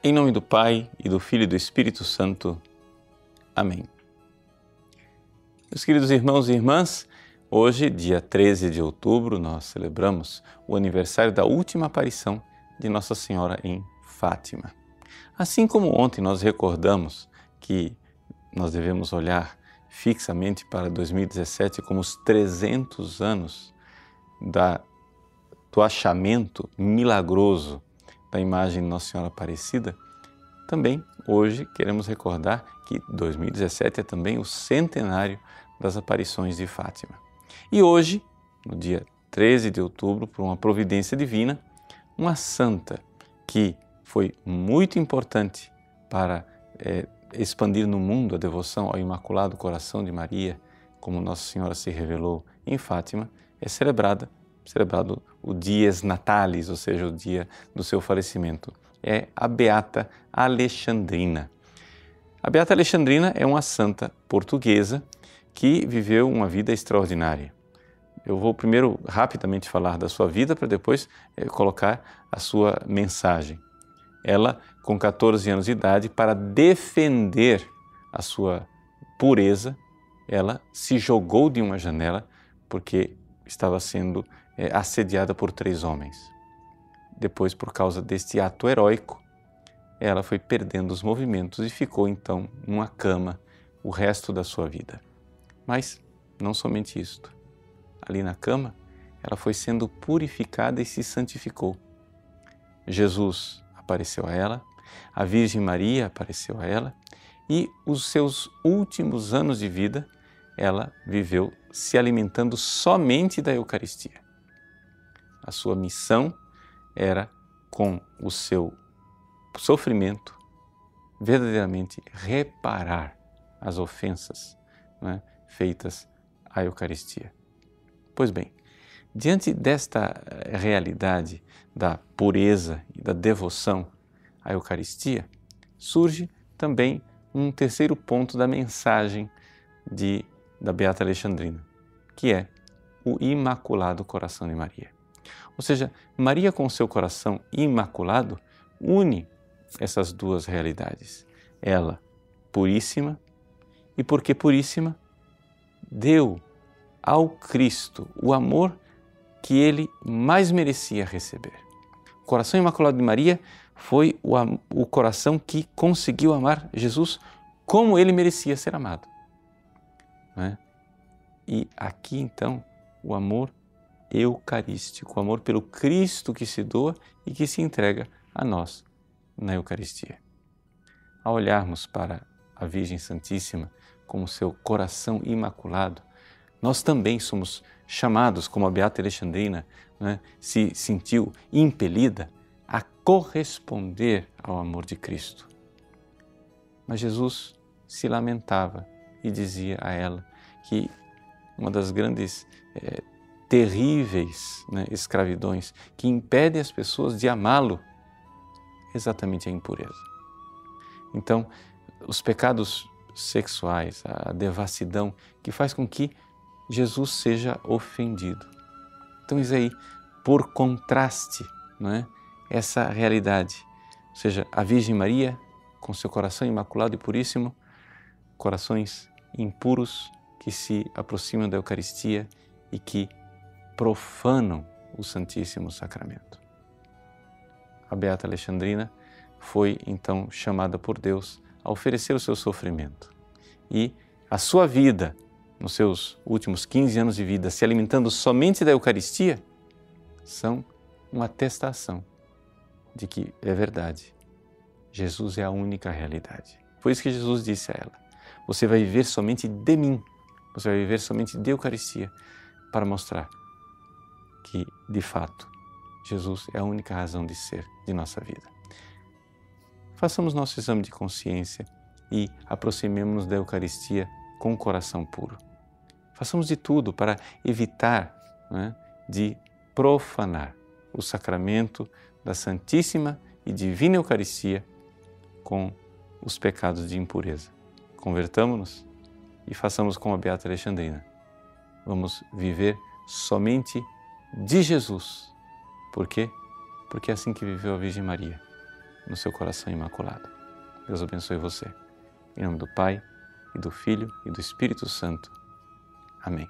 Em nome do Pai e do Filho e do Espírito Santo. Amém. Meus queridos irmãos e irmãs, hoje, dia 13 de outubro, nós celebramos o aniversário da última aparição de Nossa Senhora em Fátima. Assim como ontem nós recordamos que nós devemos olhar fixamente para 2017 como os 300 anos da, do achamento milagroso da imagem de Nossa Senhora Aparecida, também hoje queremos recordar que 2017 é também o centenário das aparições de Fátima. E hoje, no dia 13 de outubro, por uma providência divina, uma santa que foi muito importante para é, expandir no mundo a devoção ao Imaculado Coração de Maria, como Nossa Senhora se revelou em Fátima, é celebrada celebrado o Dies Natalis, ou seja, o dia do seu falecimento. É a Beata Alexandrina. A Beata Alexandrina é uma santa portuguesa que viveu uma vida extraordinária. Eu vou primeiro rapidamente falar da sua vida para depois é, colocar a sua mensagem. Ela, com 14 anos de idade, para defender a sua pureza, ela se jogou de uma janela porque estava sendo é, assediada por três homens. Depois, por causa deste ato heróico, ela foi perdendo os movimentos e ficou então numa cama o resto da sua vida. Mas não somente isto. Ali na cama, ela foi sendo purificada e se santificou. Jesus apareceu a ela, a Virgem Maria apareceu a ela e os seus últimos anos de vida ela viveu se alimentando somente da Eucaristia. A sua missão era, com o seu sofrimento, verdadeiramente reparar as ofensas né, feitas à Eucaristia. Pois bem, diante desta eh, realidade da pureza e da devoção à Eucaristia, surge também um terceiro ponto da mensagem de, da Beata Alexandrina, que é o Imaculado Coração de Maria. Ou seja, Maria, com seu coração imaculado, une essas duas realidades. Ela, puríssima, e porque puríssima, deu ao Cristo o amor que ele mais merecia receber. O coração imaculado de Maria foi o, o coração que conseguiu amar Jesus como ele merecia ser amado. É? E aqui então o amor eucarístico, o amor pelo Cristo que se doa e que se entrega a nós na Eucaristia. Ao olharmos para a Virgem Santíssima como seu coração imaculado, nós também somos chamados, como a Beata Alexandrina né, se sentiu impelida a corresponder ao amor de Cristo. Mas Jesus se lamentava e dizia a ela que uma das grandes é, terríveis né, escravidões que impedem as pessoas de amá-lo, exatamente a impureza. Então, os pecados sexuais, a devassidão, que faz com que Jesus seja ofendido. Então, isso aí, por contraste, não é? essa realidade, ou seja, a Virgem Maria, com seu coração imaculado e puríssimo, corações impuros que se aproximam da Eucaristia e que profanam o Santíssimo Sacramento. A Beata Alexandrina foi então chamada por Deus a oferecer o seu sofrimento e a sua vida, nos seus últimos 15 anos de vida, se alimentando somente da Eucaristia, são uma atestação de que é verdade. Jesus é a única realidade. Foi isso que Jesus disse a ela: Você vai viver somente de mim, você vai viver somente de Eucaristia, para mostrar que, de fato, Jesus é a única razão de ser de nossa vida. Façamos nosso exame de consciência e aproximemos-nos da Eucaristia com o coração puro. Façamos de tudo para evitar né, de profanar o sacramento da Santíssima e Divina Eucaristia com os pecados de impureza. Convertamos-nos e façamos como a Beata Alexandrina. Vamos viver somente de Jesus. Por quê? Porque é assim que viveu a Virgem Maria, no seu coração imaculado. Deus abençoe você. Em nome do Pai, e do Filho e do Espírito Santo. Amém.